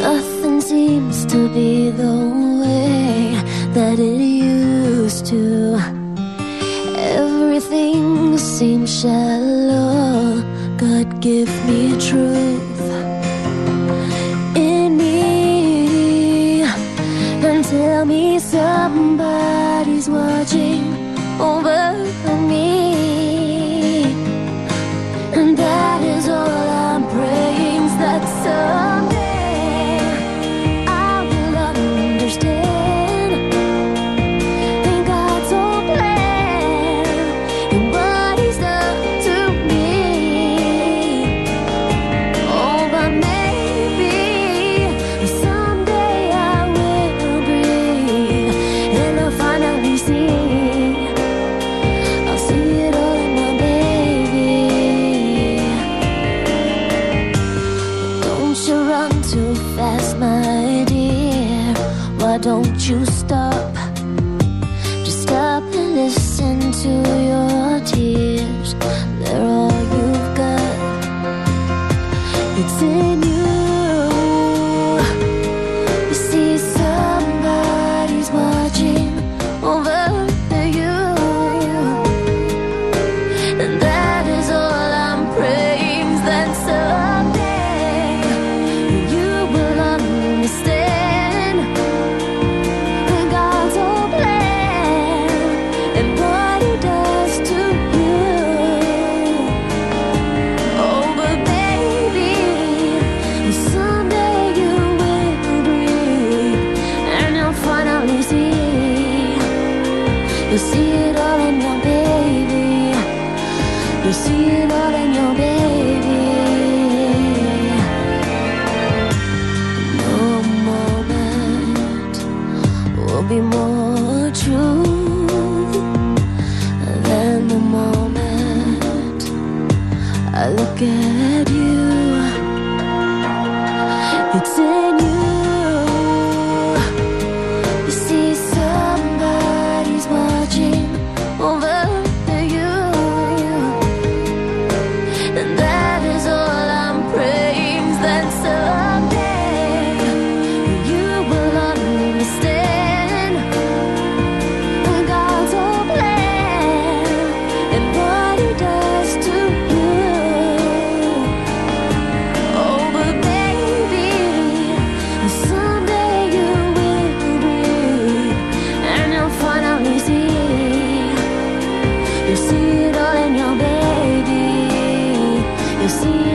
Nothing seems to be the way that it used to. Everything seems shallow. God, give me truth. somebody's watching over. fast, my dear. Why don't you stop? Just stop and listen to your tears. They're all you've got. It's in you. You see it all in your baby. You see it all in your baby. No moment will be more true than the moment I look at you. It's take. see